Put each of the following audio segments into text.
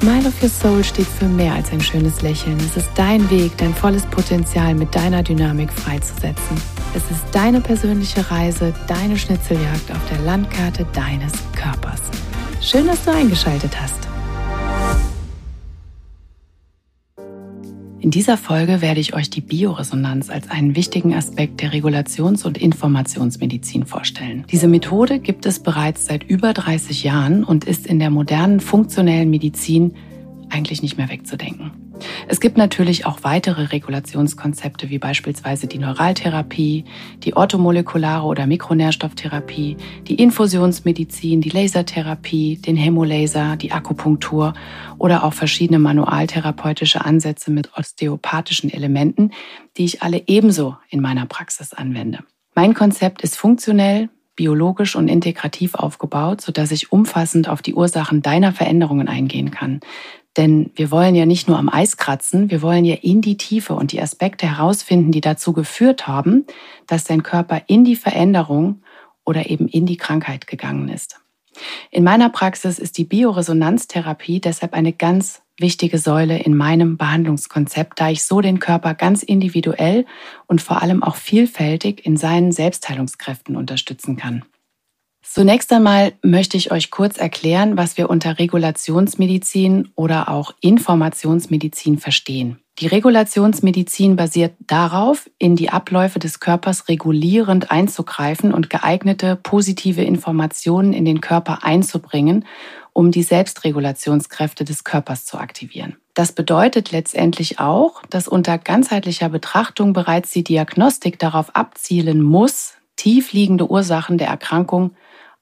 Smile of Your Soul steht für mehr als ein schönes Lächeln. Es ist dein Weg, dein volles Potenzial mit deiner Dynamik freizusetzen. Es ist deine persönliche Reise, deine Schnitzeljagd auf der Landkarte deines Körpers. Schön, dass du eingeschaltet hast. In dieser Folge werde ich euch die Bioresonanz als einen wichtigen Aspekt der Regulations- und Informationsmedizin vorstellen. Diese Methode gibt es bereits seit über 30 Jahren und ist in der modernen funktionellen Medizin eigentlich nicht mehr wegzudenken. Es gibt natürlich auch weitere Regulationskonzepte wie beispielsweise die Neuraltherapie, die orthomolekulare oder Mikronährstofftherapie, die Infusionsmedizin, die Lasertherapie, den Hämolaser, die Akupunktur oder auch verschiedene manualtherapeutische Ansätze mit osteopathischen Elementen, die ich alle ebenso in meiner Praxis anwende. Mein Konzept ist funktionell, biologisch und integrativ aufgebaut, sodass ich umfassend auf die Ursachen deiner Veränderungen eingehen kann. Denn wir wollen ja nicht nur am Eis kratzen, wir wollen ja in die Tiefe und die Aspekte herausfinden, die dazu geführt haben, dass dein Körper in die Veränderung oder eben in die Krankheit gegangen ist. In meiner Praxis ist die Bioresonanztherapie deshalb eine ganz wichtige Säule in meinem Behandlungskonzept, da ich so den Körper ganz individuell und vor allem auch vielfältig in seinen Selbstheilungskräften unterstützen kann. Zunächst einmal möchte ich euch kurz erklären, was wir unter Regulationsmedizin oder auch Informationsmedizin verstehen. Die Regulationsmedizin basiert darauf, in die Abläufe des Körpers regulierend einzugreifen und geeignete positive Informationen in den Körper einzubringen, um die Selbstregulationskräfte des Körpers zu aktivieren. Das bedeutet letztendlich auch, dass unter ganzheitlicher Betrachtung bereits die Diagnostik darauf abzielen muss, tiefliegende Ursachen der Erkrankung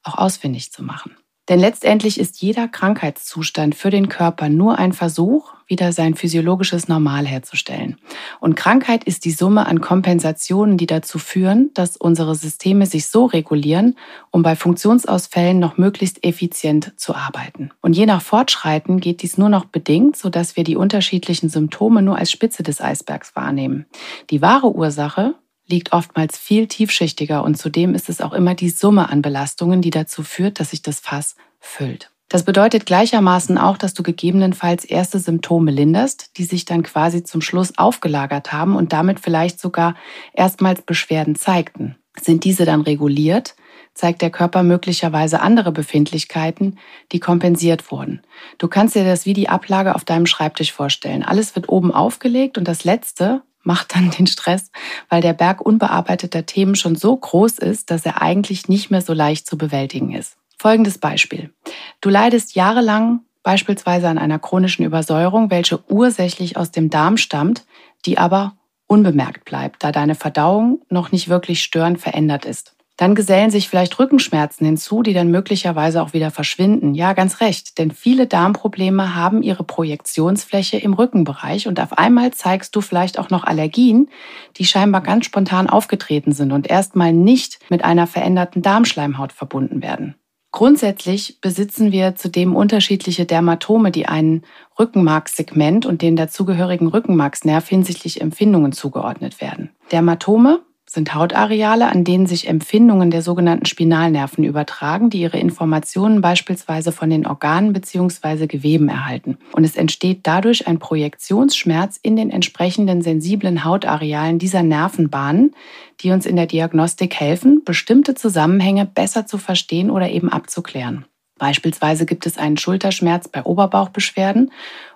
auch ausfindig zu machen. Denn letztendlich ist jeder Krankheitszustand für den Körper nur ein Versuch, wieder sein physiologisches Normal herzustellen. Und Krankheit ist die Summe an Kompensationen, die dazu führen, dass unsere Systeme sich so regulieren, um bei Funktionsausfällen noch möglichst effizient zu arbeiten. Und je nach Fortschreiten geht dies nur noch bedingt, sodass wir die unterschiedlichen Symptome nur als Spitze des Eisbergs wahrnehmen. Die wahre Ursache liegt oftmals viel tiefschichtiger und zudem ist es auch immer die Summe an Belastungen, die dazu führt, dass sich das Fass füllt. Das bedeutet gleichermaßen auch, dass du gegebenenfalls erste Symptome linderst, die sich dann quasi zum Schluss aufgelagert haben und damit vielleicht sogar erstmals Beschwerden zeigten. Sind diese dann reguliert, zeigt der Körper möglicherweise andere Befindlichkeiten, die kompensiert wurden. Du kannst dir das wie die Ablage auf deinem Schreibtisch vorstellen. Alles wird oben aufgelegt und das Letzte, macht dann den Stress, weil der Berg unbearbeiteter Themen schon so groß ist, dass er eigentlich nicht mehr so leicht zu bewältigen ist. Folgendes Beispiel. Du leidest jahrelang beispielsweise an einer chronischen Übersäuerung, welche ursächlich aus dem Darm stammt, die aber unbemerkt bleibt, da deine Verdauung noch nicht wirklich störend verändert ist. Dann gesellen sich vielleicht Rückenschmerzen hinzu, die dann möglicherweise auch wieder verschwinden. Ja, ganz recht, denn viele Darmprobleme haben ihre Projektionsfläche im Rückenbereich und auf einmal zeigst du vielleicht auch noch Allergien, die scheinbar ganz spontan aufgetreten sind und erstmal nicht mit einer veränderten Darmschleimhaut verbunden werden. Grundsätzlich besitzen wir zudem unterschiedliche Dermatome, die einen Rückenmarkssegment und den dazugehörigen Rückenmarksnerv hinsichtlich Empfindungen zugeordnet werden. Dermatome sind Hautareale, an denen sich Empfindungen der sogenannten Spinalnerven übertragen, die ihre Informationen beispielsweise von den Organen bzw. Geweben erhalten. Und es entsteht dadurch ein Projektionsschmerz in den entsprechenden sensiblen Hautarealen dieser Nervenbahnen, die uns in der Diagnostik helfen, bestimmte Zusammenhänge besser zu verstehen oder eben abzuklären. Beispielsweise gibt es einen Schulterschmerz bei Oberbauchbeschwerden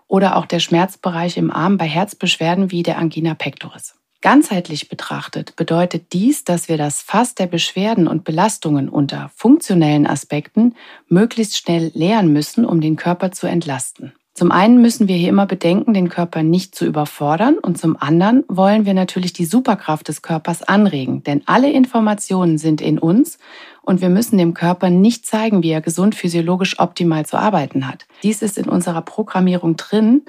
oder auch der Schmerzbereich im Arm bei Herzbeschwerden wie der Angina pectoris. Ganzheitlich betrachtet bedeutet dies, dass wir das Fass der Beschwerden und Belastungen unter funktionellen Aspekten möglichst schnell leeren müssen, um den Körper zu entlasten. Zum einen müssen wir hier immer bedenken, den Körper nicht zu überfordern und zum anderen wollen wir natürlich die Superkraft des Körpers anregen, denn alle Informationen sind in uns und wir müssen dem Körper nicht zeigen, wie er gesund physiologisch optimal zu arbeiten hat. Dies ist in unserer Programmierung drin,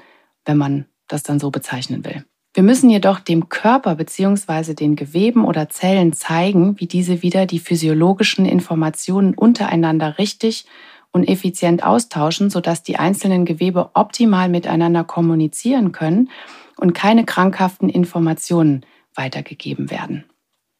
wenn man das dann so bezeichnen will. Wir müssen jedoch dem Körper bzw. den Geweben oder Zellen zeigen, wie diese wieder die physiologischen Informationen untereinander richtig und effizient austauschen, sodass die einzelnen Gewebe optimal miteinander kommunizieren können und keine krankhaften Informationen weitergegeben werden.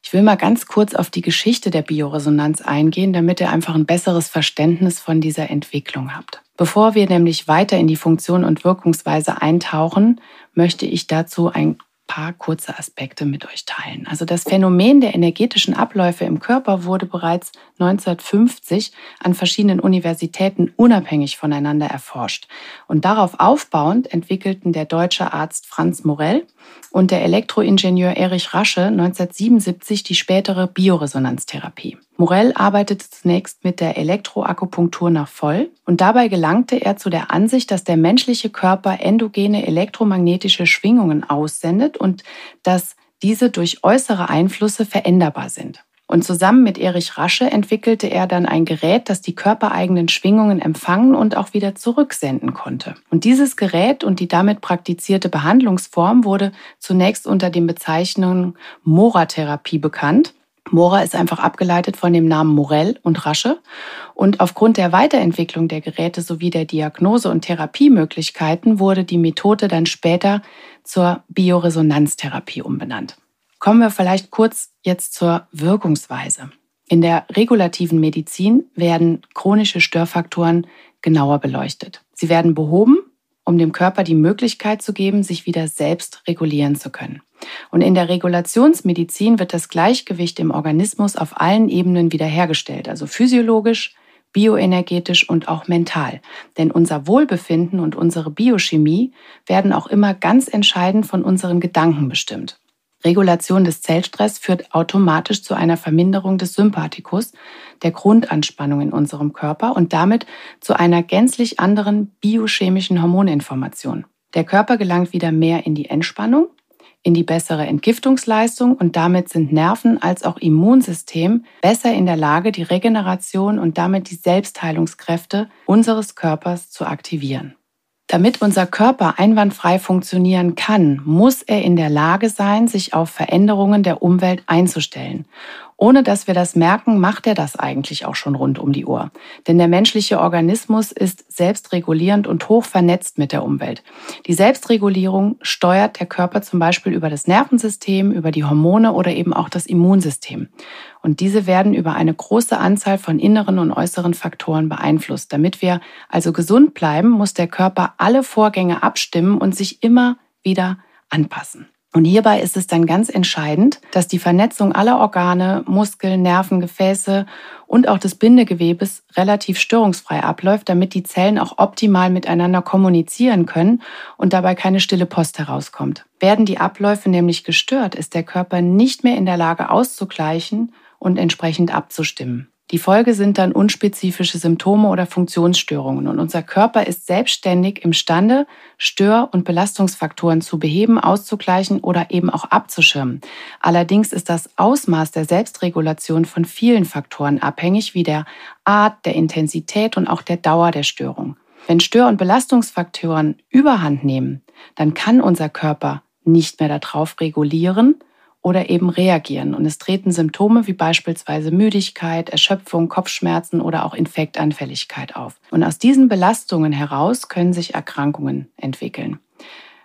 Ich will mal ganz kurz auf die Geschichte der Bioresonanz eingehen, damit ihr einfach ein besseres Verständnis von dieser Entwicklung habt. Bevor wir nämlich weiter in die Funktion und Wirkungsweise eintauchen, möchte ich dazu ein paar kurze Aspekte mit euch teilen. Also das Phänomen der energetischen Abläufe im Körper wurde bereits 1950 an verschiedenen Universitäten unabhängig voneinander erforscht. Und darauf aufbauend entwickelten der deutsche Arzt Franz Morell und der Elektroingenieur Erich Rasche 1977 die spätere Bioresonanztherapie. Morell arbeitete zunächst mit der Elektroakupunktur nach voll und dabei gelangte er zu der Ansicht, dass der menschliche Körper endogene elektromagnetische Schwingungen aussendet und dass diese durch äußere Einflüsse veränderbar sind. Und zusammen mit Erich Rasche entwickelte er dann ein Gerät, das die körpereigenen Schwingungen empfangen und auch wieder zurücksenden konnte. Und dieses Gerät und die damit praktizierte Behandlungsform wurde zunächst unter den Bezeichnungen Mora-Therapie bekannt. Mora ist einfach abgeleitet von dem Namen Morell und Rasche. Und aufgrund der Weiterentwicklung der Geräte sowie der Diagnose- und Therapiemöglichkeiten wurde die Methode dann später zur Bioresonanztherapie umbenannt. Kommen wir vielleicht kurz jetzt zur Wirkungsweise. In der regulativen Medizin werden chronische Störfaktoren genauer beleuchtet. Sie werden behoben, um dem Körper die Möglichkeit zu geben, sich wieder selbst regulieren zu können. Und in der Regulationsmedizin wird das Gleichgewicht im Organismus auf allen Ebenen wiederhergestellt, also physiologisch, bioenergetisch und auch mental. Denn unser Wohlbefinden und unsere Biochemie werden auch immer ganz entscheidend von unseren Gedanken bestimmt. Regulation des Zellstress führt automatisch zu einer Verminderung des Sympathikus, der Grundanspannung in unserem Körper und damit zu einer gänzlich anderen biochemischen Hormoninformation. Der Körper gelangt wieder mehr in die Entspannung, in die bessere Entgiftungsleistung und damit sind Nerven als auch Immunsystem besser in der Lage, die Regeneration und damit die Selbstheilungskräfte unseres Körpers zu aktivieren. Damit unser Körper einwandfrei funktionieren kann, muss er in der Lage sein, sich auf Veränderungen der Umwelt einzustellen. Ohne dass wir das merken, macht er das eigentlich auch schon rund um die Uhr. Denn der menschliche Organismus ist selbstregulierend und hoch vernetzt mit der Umwelt. Die Selbstregulierung steuert der Körper zum Beispiel über das Nervensystem, über die Hormone oder eben auch das Immunsystem. Und diese werden über eine große Anzahl von inneren und äußeren Faktoren beeinflusst. Damit wir also gesund bleiben, muss der Körper alle Vorgänge abstimmen und sich immer wieder anpassen. Und hierbei ist es dann ganz entscheidend, dass die Vernetzung aller Organe, Muskeln, Nerven, Gefäße und auch des Bindegewebes relativ störungsfrei abläuft, damit die Zellen auch optimal miteinander kommunizieren können und dabei keine stille Post herauskommt. Werden die Abläufe nämlich gestört, ist der Körper nicht mehr in der Lage auszugleichen und entsprechend abzustimmen. Die Folge sind dann unspezifische Symptome oder Funktionsstörungen und unser Körper ist selbstständig imstande, Stör- und Belastungsfaktoren zu beheben, auszugleichen oder eben auch abzuschirmen. Allerdings ist das Ausmaß der Selbstregulation von vielen Faktoren abhängig, wie der Art, der Intensität und auch der Dauer der Störung. Wenn Stör- und Belastungsfaktoren überhand nehmen, dann kann unser Körper nicht mehr darauf regulieren oder eben reagieren. Und es treten Symptome wie beispielsweise Müdigkeit, Erschöpfung, Kopfschmerzen oder auch Infektanfälligkeit auf. Und aus diesen Belastungen heraus können sich Erkrankungen entwickeln.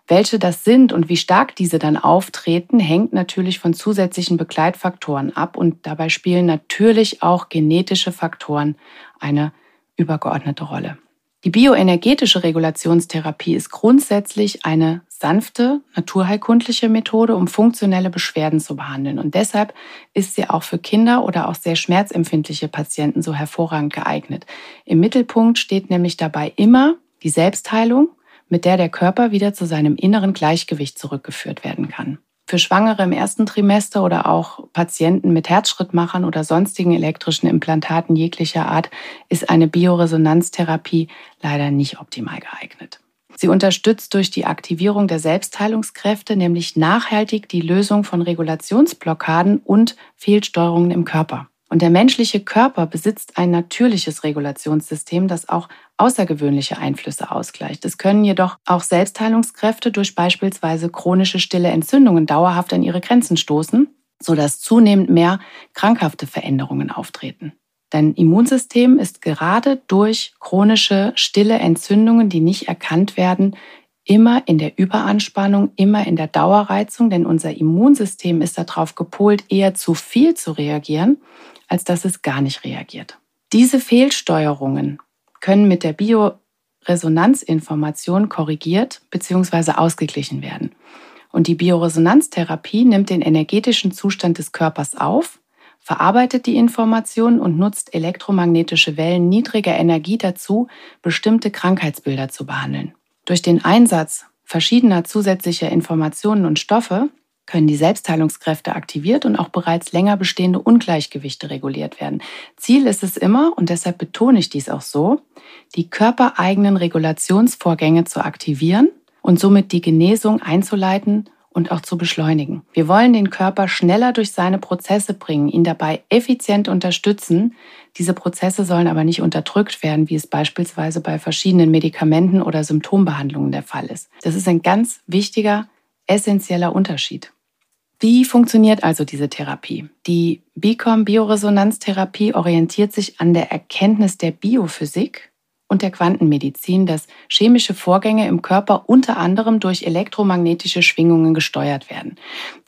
Welche das sind und wie stark diese dann auftreten, hängt natürlich von zusätzlichen Begleitfaktoren ab und dabei spielen natürlich auch genetische Faktoren eine übergeordnete Rolle. Die bioenergetische Regulationstherapie ist grundsätzlich eine sanfte, naturheilkundliche Methode, um funktionelle Beschwerden zu behandeln. Und deshalb ist sie auch für Kinder oder auch sehr schmerzempfindliche Patienten so hervorragend geeignet. Im Mittelpunkt steht nämlich dabei immer die Selbstheilung, mit der der Körper wieder zu seinem inneren Gleichgewicht zurückgeführt werden kann. Für Schwangere im ersten Trimester oder auch Patienten mit Herzschrittmachern oder sonstigen elektrischen Implantaten jeglicher Art ist eine Bioresonanztherapie leider nicht optimal geeignet. Sie unterstützt durch die Aktivierung der Selbstheilungskräfte nämlich nachhaltig die Lösung von Regulationsblockaden und Fehlsteuerungen im Körper. Und der menschliche Körper besitzt ein natürliches Regulationssystem, das auch außergewöhnliche Einflüsse ausgleicht. Es können jedoch auch Selbstheilungskräfte durch beispielsweise chronische stille Entzündungen dauerhaft an ihre Grenzen stoßen, sodass zunehmend mehr krankhafte Veränderungen auftreten. Dein Immunsystem ist gerade durch chronische stille Entzündungen, die nicht erkannt werden, immer in der Überanspannung, immer in der Dauerreizung, denn unser Immunsystem ist darauf gepolt, eher zu viel zu reagieren, als dass es gar nicht reagiert. Diese Fehlsteuerungen können mit der Bioresonanzinformation korrigiert bzw. ausgeglichen werden. Und die Bioresonanztherapie nimmt den energetischen Zustand des Körpers auf, verarbeitet die Information und nutzt elektromagnetische Wellen niedriger Energie dazu, bestimmte Krankheitsbilder zu behandeln. Durch den Einsatz verschiedener zusätzlicher Informationen und Stoffe können die Selbstheilungskräfte aktiviert und auch bereits länger bestehende Ungleichgewichte reguliert werden. Ziel ist es immer, und deshalb betone ich dies auch so, die körpereigenen Regulationsvorgänge zu aktivieren und somit die Genesung einzuleiten und auch zu beschleunigen. Wir wollen den Körper schneller durch seine Prozesse bringen, ihn dabei effizient unterstützen. Diese Prozesse sollen aber nicht unterdrückt werden, wie es beispielsweise bei verschiedenen Medikamenten oder Symptombehandlungen der Fall ist. Das ist ein ganz wichtiger, essentieller Unterschied. Wie funktioniert also diese Therapie? Die BICOM Bioresonanztherapie orientiert sich an der Erkenntnis der Biophysik und der Quantenmedizin, dass chemische Vorgänge im Körper unter anderem durch elektromagnetische Schwingungen gesteuert werden.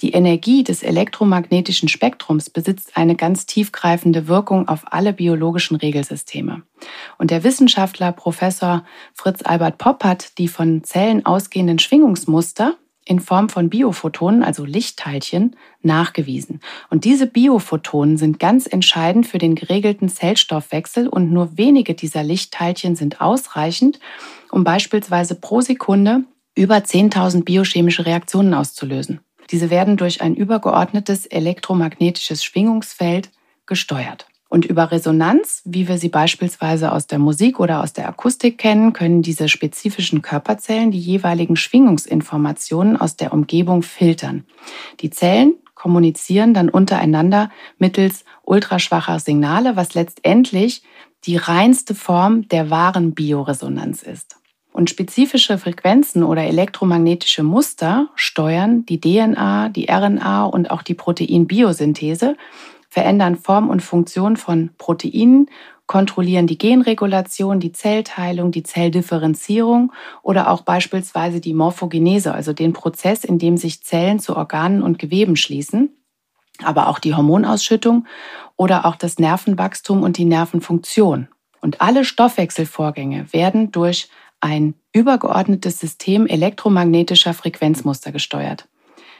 Die Energie des elektromagnetischen Spektrums besitzt eine ganz tiefgreifende Wirkung auf alle biologischen Regelsysteme. Und der Wissenschaftler Professor Fritz Albert Popp hat die von Zellen ausgehenden Schwingungsmuster in Form von Biophotonen, also Lichtteilchen, nachgewiesen. Und diese Biophotonen sind ganz entscheidend für den geregelten Zellstoffwechsel und nur wenige dieser Lichtteilchen sind ausreichend, um beispielsweise pro Sekunde über 10.000 biochemische Reaktionen auszulösen. Diese werden durch ein übergeordnetes elektromagnetisches Schwingungsfeld gesteuert. Und über Resonanz, wie wir sie beispielsweise aus der Musik oder aus der Akustik kennen, können diese spezifischen Körperzellen die jeweiligen Schwingungsinformationen aus der Umgebung filtern. Die Zellen kommunizieren dann untereinander mittels ultraschwacher Signale, was letztendlich die reinste Form der wahren Bioresonanz ist. Und spezifische Frequenzen oder elektromagnetische Muster steuern die DNA, die RNA und auch die Proteinbiosynthese verändern Form und Funktion von Proteinen, kontrollieren die Genregulation, die Zellteilung, die Zelldifferenzierung oder auch beispielsweise die Morphogenese, also den Prozess, in dem sich Zellen zu Organen und Geweben schließen, aber auch die Hormonausschüttung oder auch das Nervenwachstum und die Nervenfunktion. Und alle Stoffwechselvorgänge werden durch ein übergeordnetes System elektromagnetischer Frequenzmuster gesteuert.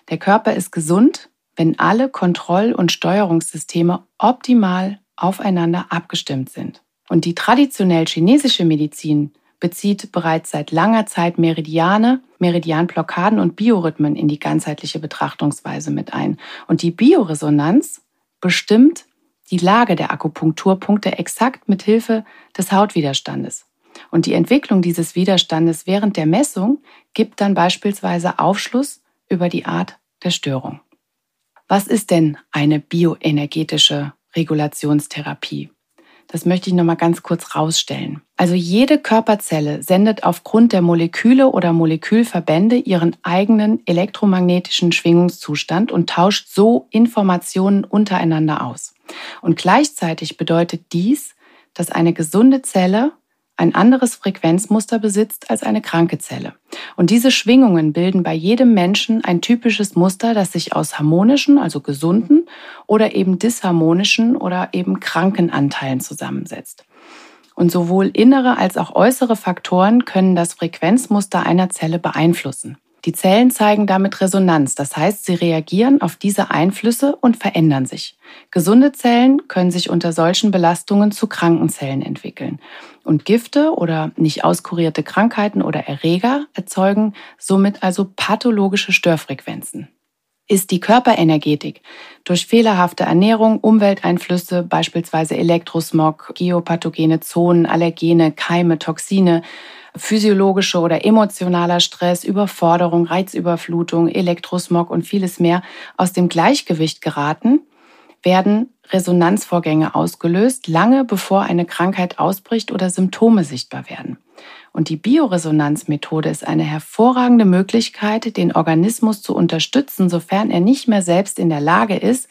Der Körper ist gesund, wenn alle Kontroll- und Steuerungssysteme optimal aufeinander abgestimmt sind. Und die traditionell chinesische Medizin bezieht bereits seit langer Zeit Meridiane, Meridianblockaden und Biorhythmen in die ganzheitliche Betrachtungsweise mit ein. Und die Bioresonanz bestimmt die Lage der Akupunkturpunkte exakt mit Hilfe des Hautwiderstandes. Und die Entwicklung dieses Widerstandes während der Messung gibt dann beispielsweise Aufschluss über die Art der Störung. Was ist denn eine bioenergetische Regulationstherapie? Das möchte ich noch mal ganz kurz rausstellen. Also jede Körperzelle sendet aufgrund der Moleküle oder Molekülverbände ihren eigenen elektromagnetischen Schwingungszustand und tauscht so Informationen untereinander aus. Und gleichzeitig bedeutet dies, dass eine gesunde Zelle ein anderes Frequenzmuster besitzt als eine kranke Zelle. Und diese Schwingungen bilden bei jedem Menschen ein typisches Muster, das sich aus harmonischen, also gesunden oder eben disharmonischen oder eben kranken Anteilen zusammensetzt. Und sowohl innere als auch äußere Faktoren können das Frequenzmuster einer Zelle beeinflussen. Die Zellen zeigen damit Resonanz, das heißt, sie reagieren auf diese Einflüsse und verändern sich. Gesunde Zellen können sich unter solchen Belastungen zu kranken Zellen entwickeln. Und Gifte oder nicht auskurierte Krankheiten oder Erreger erzeugen somit also pathologische Störfrequenzen. Ist die Körperenergetik durch fehlerhafte Ernährung, Umwelteinflüsse, beispielsweise Elektrosmog, geopathogene Zonen, Allergene, Keime, Toxine, physiologische oder emotionaler Stress, Überforderung, Reizüberflutung, Elektrosmog und vieles mehr aus dem Gleichgewicht geraten, werden Resonanzvorgänge ausgelöst, lange bevor eine Krankheit ausbricht oder Symptome sichtbar werden. Und die Bioresonanzmethode ist eine hervorragende Möglichkeit, den Organismus zu unterstützen, sofern er nicht mehr selbst in der Lage ist,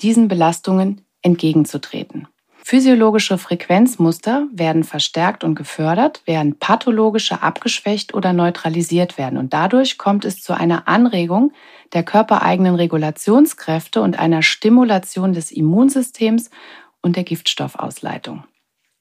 diesen Belastungen entgegenzutreten. Physiologische Frequenzmuster werden verstärkt und gefördert, während pathologische abgeschwächt oder neutralisiert werden. Und dadurch kommt es zu einer Anregung der körpereigenen Regulationskräfte und einer Stimulation des Immunsystems und der Giftstoffausleitung.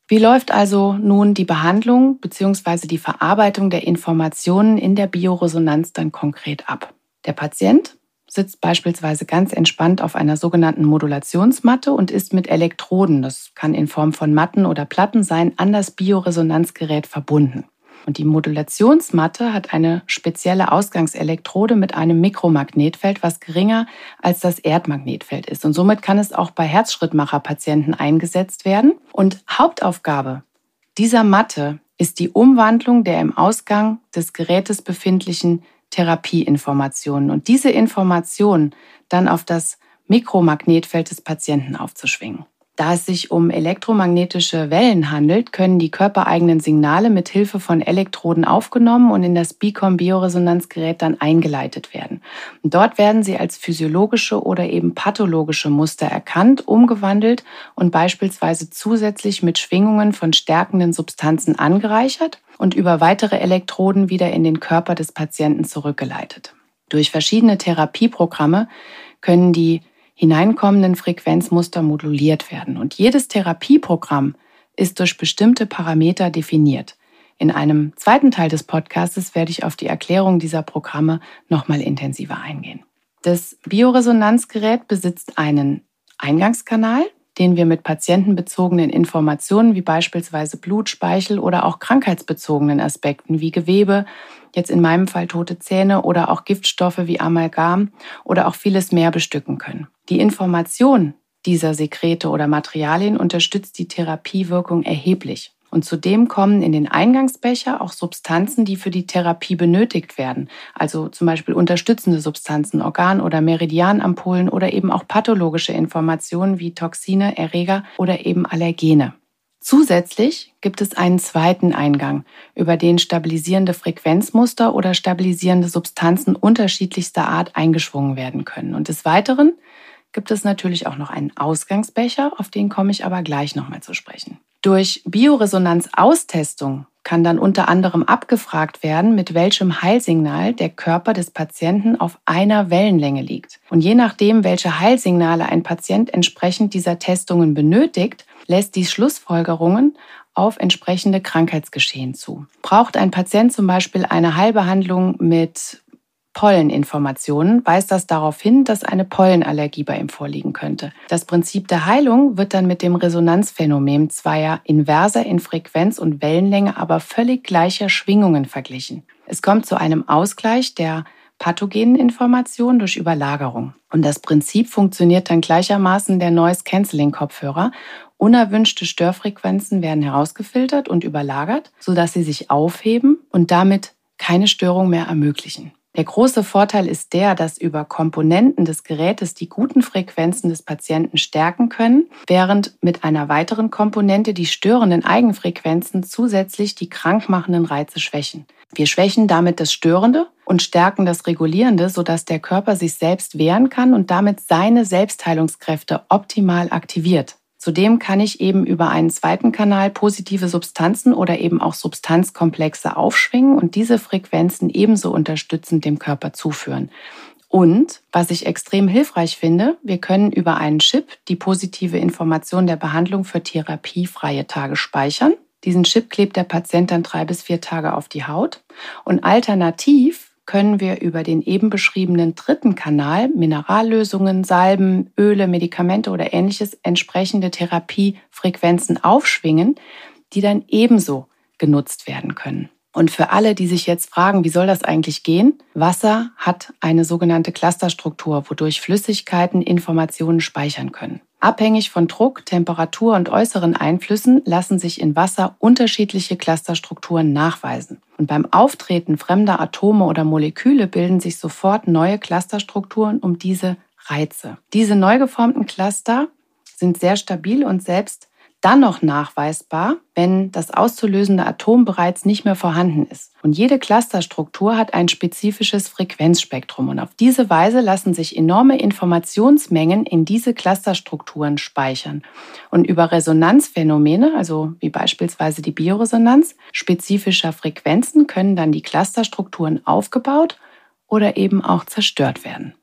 Wie läuft also nun die Behandlung bzw. die Verarbeitung der Informationen in der Bioresonanz dann konkret ab? Der Patient sitzt beispielsweise ganz entspannt auf einer sogenannten Modulationsmatte und ist mit Elektroden, das kann in Form von Matten oder Platten sein, an das Bioresonanzgerät verbunden. Und die Modulationsmatte hat eine spezielle Ausgangselektrode mit einem Mikromagnetfeld, was geringer als das Erdmagnetfeld ist. Und somit kann es auch bei Herzschrittmacherpatienten eingesetzt werden. Und Hauptaufgabe dieser Matte ist die Umwandlung der im Ausgang des Gerätes befindlichen Therapieinformationen und diese Informationen dann auf das Mikromagnetfeld des Patienten aufzuschwingen. Da es sich um elektromagnetische Wellen handelt, können die körpereigenen Signale mit Hilfe von Elektroden aufgenommen und in das Bicom Bioresonanzgerät dann eingeleitet werden. Dort werden sie als physiologische oder eben pathologische Muster erkannt, umgewandelt und beispielsweise zusätzlich mit Schwingungen von stärkenden Substanzen angereichert und über weitere Elektroden wieder in den Körper des Patienten zurückgeleitet. Durch verschiedene Therapieprogramme können die hineinkommenden Frequenzmuster moduliert werden. Und jedes Therapieprogramm ist durch bestimmte Parameter definiert. In einem zweiten Teil des Podcasts werde ich auf die Erklärung dieser Programme nochmal intensiver eingehen. Das Bioresonanzgerät besitzt einen Eingangskanal, den wir mit patientenbezogenen Informationen wie beispielsweise Blut, Speichel oder auch krankheitsbezogenen Aspekten wie Gewebe, jetzt in meinem Fall tote Zähne oder auch Giftstoffe wie Amalgam oder auch vieles mehr bestücken können. Die Information dieser Sekrete oder Materialien unterstützt die Therapiewirkung erheblich. Und zudem kommen in den Eingangsbecher auch Substanzen, die für die Therapie benötigt werden. Also zum Beispiel unterstützende Substanzen, Organ- oder Meridianampullen oder eben auch pathologische Informationen wie Toxine, Erreger oder eben Allergene. Zusätzlich gibt es einen zweiten Eingang, über den stabilisierende Frequenzmuster oder stabilisierende Substanzen unterschiedlichster Art eingeschwungen werden können. Und des Weiteren gibt es natürlich auch noch einen Ausgangsbecher, auf den komme ich aber gleich nochmal zu sprechen. Durch Bioresonanzaustestung kann dann unter anderem abgefragt werden, mit welchem Heilsignal der Körper des Patienten auf einer Wellenlänge liegt. Und je nachdem, welche Heilsignale ein Patient entsprechend dieser Testungen benötigt, lässt dies Schlussfolgerungen auf entsprechende Krankheitsgeschehen zu. Braucht ein Patient zum Beispiel eine Heilbehandlung mit Polleninformationen weist das darauf hin, dass eine Pollenallergie bei ihm vorliegen könnte. Das Prinzip der Heilung wird dann mit dem Resonanzphänomen zweier inverser in Frequenz und Wellenlänge, aber völlig gleicher Schwingungen verglichen. Es kommt zu einem Ausgleich der pathogenen Informationen durch Überlagerung. Und das Prinzip funktioniert dann gleichermaßen der Noise Cancelling Kopfhörer. Unerwünschte Störfrequenzen werden herausgefiltert und überlagert, sodass sie sich aufheben und damit keine Störung mehr ermöglichen. Der große Vorteil ist der, dass über Komponenten des Gerätes die guten Frequenzen des Patienten stärken können, während mit einer weiteren Komponente die störenden Eigenfrequenzen zusätzlich die krankmachenden Reize schwächen. Wir schwächen damit das Störende und stärken das Regulierende, sodass der Körper sich selbst wehren kann und damit seine Selbstheilungskräfte optimal aktiviert. Zudem kann ich eben über einen zweiten Kanal positive Substanzen oder eben auch Substanzkomplexe aufschwingen und diese Frequenzen ebenso unterstützend dem Körper zuführen. Und was ich extrem hilfreich finde, wir können über einen Chip die positive Information der Behandlung für therapiefreie Tage speichern. Diesen Chip klebt der Patient dann drei bis vier Tage auf die Haut. Und alternativ können wir über den eben beschriebenen dritten Kanal Minerallösungen, Salben, Öle, Medikamente oder ähnliches entsprechende Therapiefrequenzen aufschwingen, die dann ebenso genutzt werden können. Und für alle, die sich jetzt fragen, wie soll das eigentlich gehen? Wasser hat eine sogenannte Clusterstruktur, wodurch Flüssigkeiten Informationen speichern können. Abhängig von Druck, Temperatur und äußeren Einflüssen lassen sich in Wasser unterschiedliche Clusterstrukturen nachweisen. Und beim Auftreten fremder Atome oder Moleküle bilden sich sofort neue Clusterstrukturen um diese Reize. Diese neu geformten Cluster sind sehr stabil und selbst dann noch nachweisbar, wenn das auszulösende Atom bereits nicht mehr vorhanden ist. Und jede Clusterstruktur hat ein spezifisches Frequenzspektrum und auf diese Weise lassen sich enorme Informationsmengen in diese Clusterstrukturen speichern. Und über Resonanzphänomene, also wie beispielsweise die Bioresonanz, spezifischer Frequenzen können dann die Clusterstrukturen aufgebaut oder eben auch zerstört werden.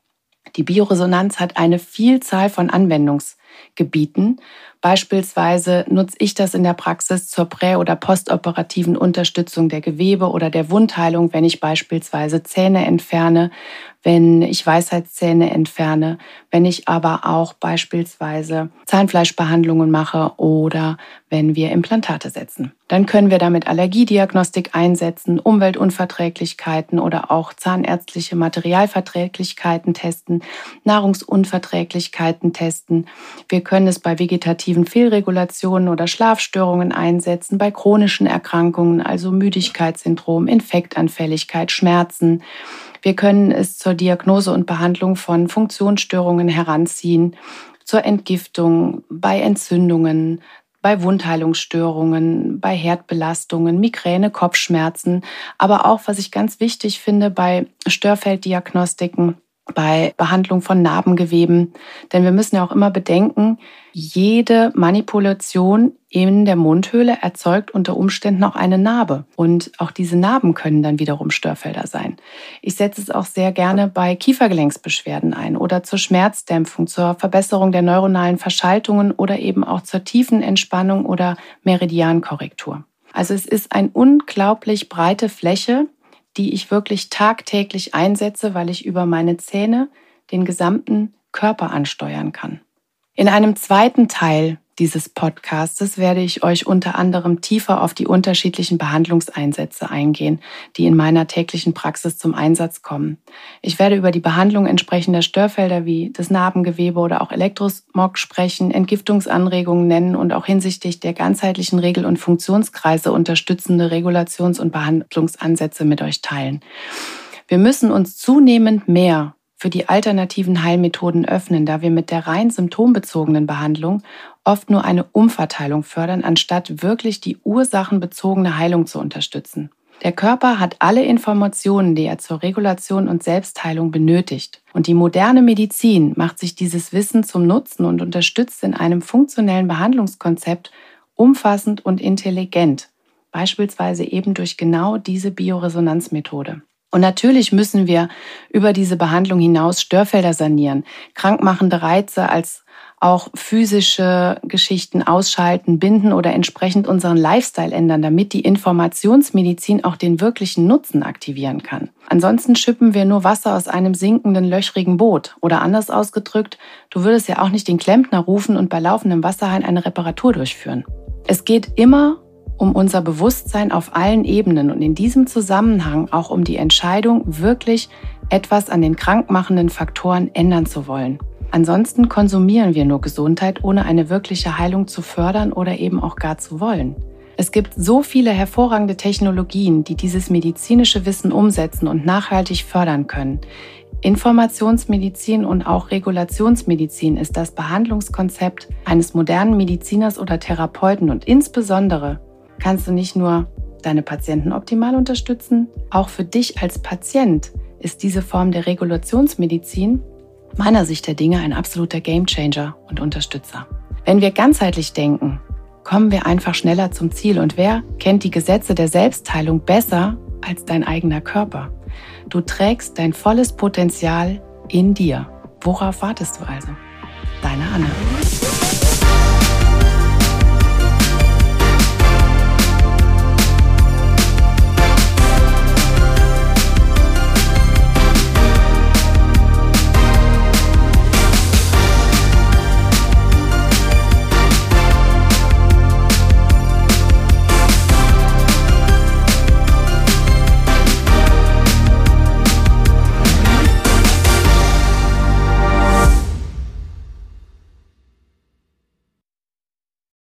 Die Bioresonanz hat eine Vielzahl von Anwendungsgebieten Beispielsweise nutze ich das in der Praxis zur prä- oder postoperativen Unterstützung der Gewebe oder der Wundheilung, wenn ich beispielsweise Zähne entferne, wenn ich Weisheitszähne entferne, wenn ich aber auch beispielsweise Zahnfleischbehandlungen mache oder wenn wir Implantate setzen. Dann können wir damit Allergiediagnostik einsetzen, Umweltunverträglichkeiten oder auch zahnärztliche Materialverträglichkeiten testen, Nahrungsunverträglichkeiten testen. Wir können es bei vegetativen Fehlregulationen oder Schlafstörungen einsetzen, bei chronischen Erkrankungen, also Müdigkeitssyndrom, Infektanfälligkeit, Schmerzen. Wir können es zur Diagnose und Behandlung von Funktionsstörungen heranziehen, zur Entgiftung, bei Entzündungen, bei Wundheilungsstörungen, bei Herdbelastungen, Migräne, Kopfschmerzen, aber auch, was ich ganz wichtig finde, bei Störfelddiagnostiken bei Behandlung von Narbengeweben. Denn wir müssen ja auch immer bedenken, jede Manipulation in der Mundhöhle erzeugt unter Umständen auch eine Narbe. Und auch diese Narben können dann wiederum Störfelder sein. Ich setze es auch sehr gerne bei Kiefergelenksbeschwerden ein oder zur Schmerzdämpfung, zur Verbesserung der neuronalen Verschaltungen oder eben auch zur tiefen Entspannung oder Meridiankorrektur. Also es ist eine unglaublich breite Fläche, die ich wirklich tagtäglich einsetze, weil ich über meine Zähne den gesamten Körper ansteuern kann. In einem zweiten Teil dieses Podcastes werde ich euch unter anderem tiefer auf die unterschiedlichen Behandlungseinsätze eingehen, die in meiner täglichen Praxis zum Einsatz kommen. Ich werde über die Behandlung entsprechender Störfelder wie das Narbengewebe oder auch Elektrosmog sprechen, Entgiftungsanregungen nennen und auch hinsichtlich der ganzheitlichen Regel- und Funktionskreise unterstützende Regulations- und Behandlungsansätze mit euch teilen. Wir müssen uns zunehmend mehr für die alternativen Heilmethoden öffnen, da wir mit der rein symptombezogenen Behandlung oft nur eine Umverteilung fördern, anstatt wirklich die ursachenbezogene Heilung zu unterstützen. Der Körper hat alle Informationen, die er zur Regulation und Selbstheilung benötigt. Und die moderne Medizin macht sich dieses Wissen zum Nutzen und unterstützt in einem funktionellen Behandlungskonzept umfassend und intelligent, beispielsweise eben durch genau diese Bioresonanzmethode. Und natürlich müssen wir über diese Behandlung hinaus Störfelder sanieren, krankmachende Reize als auch physische Geschichten ausschalten, binden oder entsprechend unseren Lifestyle ändern, damit die Informationsmedizin auch den wirklichen Nutzen aktivieren kann. Ansonsten schippen wir nur Wasser aus einem sinkenden, löchrigen Boot. Oder anders ausgedrückt, du würdest ja auch nicht den Klempner rufen und bei laufendem Wasserhahn eine Reparatur durchführen. Es geht immer um unser Bewusstsein auf allen Ebenen und in diesem Zusammenhang auch um die Entscheidung, wirklich etwas an den krankmachenden Faktoren ändern zu wollen. Ansonsten konsumieren wir nur Gesundheit, ohne eine wirkliche Heilung zu fördern oder eben auch gar zu wollen. Es gibt so viele hervorragende Technologien, die dieses medizinische Wissen umsetzen und nachhaltig fördern können. Informationsmedizin und auch Regulationsmedizin ist das Behandlungskonzept eines modernen Mediziners oder Therapeuten und insbesondere kannst du nicht nur deine Patienten optimal unterstützen, auch für dich als Patient ist diese Form der Regulationsmedizin meiner Sicht der Dinge ein absoluter Gamechanger und Unterstützer. Wenn wir ganzheitlich denken, kommen wir einfach schneller zum Ziel und wer kennt die Gesetze der Selbstheilung besser als dein eigener Körper? Du trägst dein volles Potenzial in dir. Worauf wartest du also? Deine Anne.